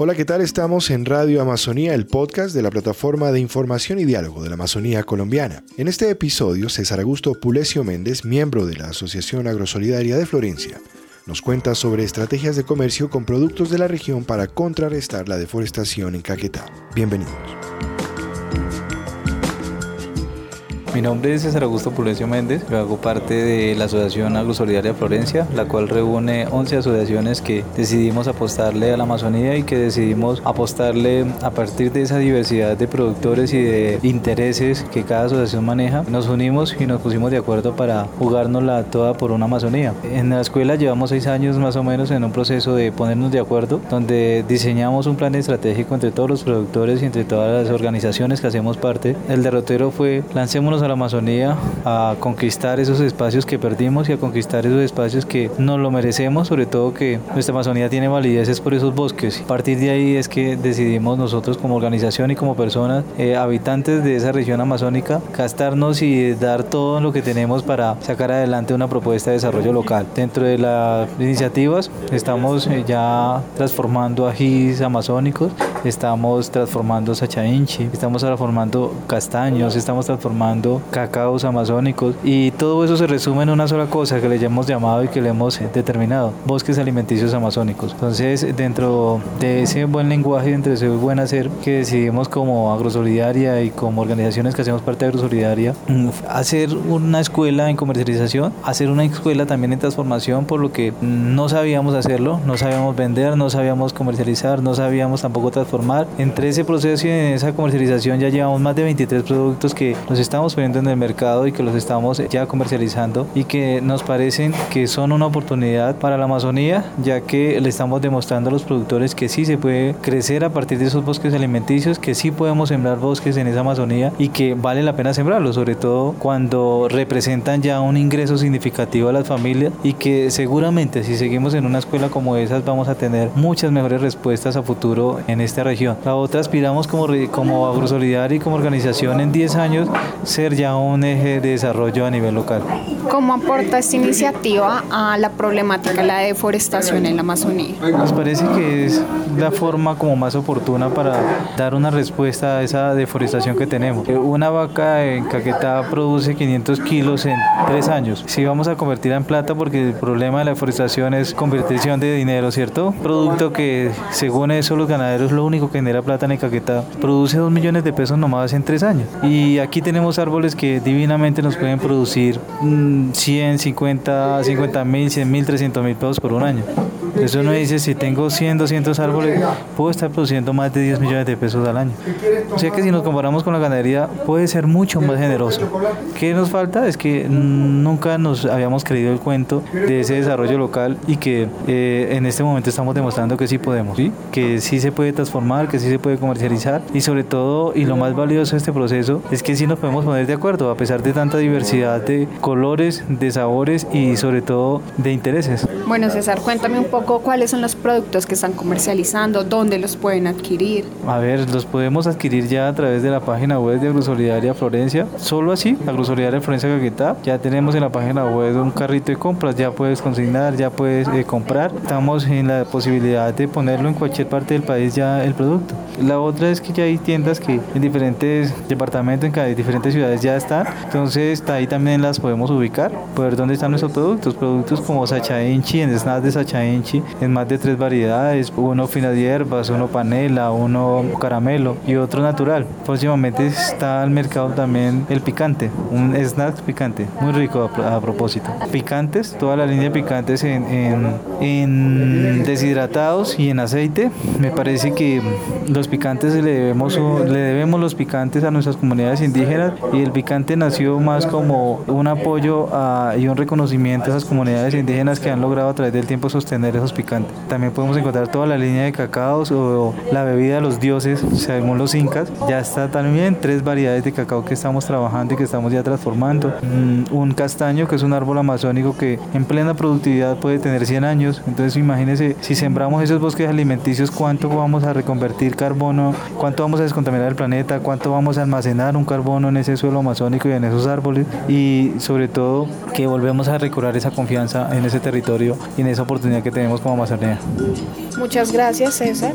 Hola, ¿qué tal? Estamos en Radio Amazonía, el podcast de la plataforma de información y diálogo de la Amazonía colombiana. En este episodio, César Augusto Pulesio Méndez, miembro de la Asociación Agrosolidaria de Florencia, nos cuenta sobre estrategias de comercio con productos de la región para contrarrestar la deforestación en Caquetá. Bienvenidos. Mi nombre es César Augusto Pulencio Méndez, yo hago parte de la Asociación Agrosolidaria Florencia, la cual reúne 11 asociaciones que decidimos apostarle a la Amazonía y que decidimos apostarle a partir de esa diversidad de productores y de intereses que cada asociación maneja. Nos unimos y nos pusimos de acuerdo para jugárnosla toda por una Amazonía. En la escuela llevamos seis años más o menos en un proceso de ponernos de acuerdo, donde diseñamos un plan estratégico entre todos los productores y entre todas las organizaciones que hacemos parte. El derrotero fue lancémonos a la Amazonía a conquistar esos espacios que perdimos y a conquistar esos espacios que nos lo merecemos, sobre todo que nuestra Amazonía tiene valideces por esos bosques. A partir de ahí es que decidimos nosotros como organización y como personas, eh, habitantes de esa región amazónica, gastarnos y dar todo lo que tenemos para sacar adelante una propuesta de desarrollo local. Dentro de las iniciativas estamos eh, ya transformando ajís amazónicos, estamos transformando sachainchi, estamos transformando castaños, estamos transformando cacaos amazónicos y todo eso se resume en una sola cosa que le hemos llamado y que le hemos determinado, bosques alimenticios amazónicos. Entonces, dentro de ese buen lenguaje, dentro de ese buen hacer que decidimos como Agrosolidaria y como organizaciones que hacemos parte de Agrosolidaria, mm, hacer una escuela en comercialización, hacer una escuela también en transformación, por lo que no sabíamos hacerlo, no sabíamos vender, no sabíamos comercializar, no sabíamos tampoco transformar. Entre ese proceso y en esa comercialización ya llevamos más de 23 productos que nos estamos poniendo en el mercado y que los estamos ya comercializando y que nos parecen que son una oportunidad para la Amazonía, ya que le estamos demostrando a los productores que sí se puede crecer a partir de esos bosques alimenticios, que sí podemos sembrar bosques en esa Amazonía y que vale la pena sembrarlos, sobre todo cuando representan ya un ingreso significativo a las familias y que seguramente si seguimos en una escuela como esas vamos a tener muchas mejores respuestas a futuro en esta región. La otra aspiramos como, como Agrosolidaria y como organización en 10 años ser ya un eje de desarrollo a nivel local. ¿Cómo aporta esta iniciativa a la problemática de la deforestación en la Amazonía? Nos parece que es la forma como más oportuna para dar una respuesta a esa deforestación que tenemos. Una vaca en Caquetá produce 500 kilos en tres años. Si vamos a convertirla en plata, porque el problema de la deforestación es conversión de dinero, ¿cierto? Producto que, según eso, los ganaderos lo único que genera plata en Caquetá produce 2 millones de pesos nomás en tres años. Y aquí tenemos árboles que divinamente nos pueden producir 100, 50, 50 mil, 100 mil, 300 mil pesos por un año. Eso uno dice, si tengo 100, 200 árboles, puedo estar produciendo más de 10 millones de pesos al año. O sea que si nos comparamos con la ganadería, puede ser mucho más generoso. ¿Qué nos falta? Es que nunca nos habíamos creído el cuento de ese desarrollo local y que eh, en este momento estamos demostrando que sí podemos, que sí se puede transformar, que sí se puede comercializar y sobre todo, y lo más valioso de este proceso, es que sí nos podemos poner de acuerdo a pesar de tanta diversidad de colores, de sabores y sobre todo de intereses. Bueno, César, cuéntame un poco cuáles son los productos que están comercializando, dónde los pueden adquirir. A ver, los podemos adquirir ya a través de la página web de Agrosolidaria Florencia. Solo así, Agrosolidaria Florencia Caquetá. Ya tenemos en la página web un carrito de compras, ya puedes consignar, ya puedes eh, comprar. Estamos en la posibilidad de ponerlo en cualquier parte del país ya el producto. La otra es que ya hay tiendas que en diferentes departamentos, en diferentes ciudades ya están. Entonces ahí también las podemos ubicar, ver dónde están nuestros productos. Productos como Sacha En snacks de Sacha Inchi en más de tres variedades, uno fina de hierbas, uno panela, uno caramelo y otro natural. Próximamente está al mercado también el picante, un snack picante, muy rico a, propósito. Picantes, toda la línea de picantes en, en, deshidratados y en aceite. Me parece que los picantes le debemos, le debemos los picantes a nuestras comunidades indígenas y el picante nació más como un apoyo y un reconocimiento a esas comunidades indígenas que han logrado a través del tiempo sostener esos picante. También podemos encontrar toda la línea de cacaos o la bebida de los dioses, según los incas. Ya está también tres variedades de cacao que estamos trabajando y que estamos ya transformando. Mm, un castaño, que es un árbol amazónico que en plena productividad puede tener 100 años. Entonces imagínense, si sembramos esos bosques alimenticios, cuánto vamos a reconvertir carbono, cuánto vamos a descontaminar el planeta, cuánto vamos a almacenar un carbono en ese suelo amazónico y en esos árboles. Y sobre todo que volvemos a recobrar esa confianza en ese territorio y en esa oportunidad que tenemos como Amazonía. Muchas gracias, César.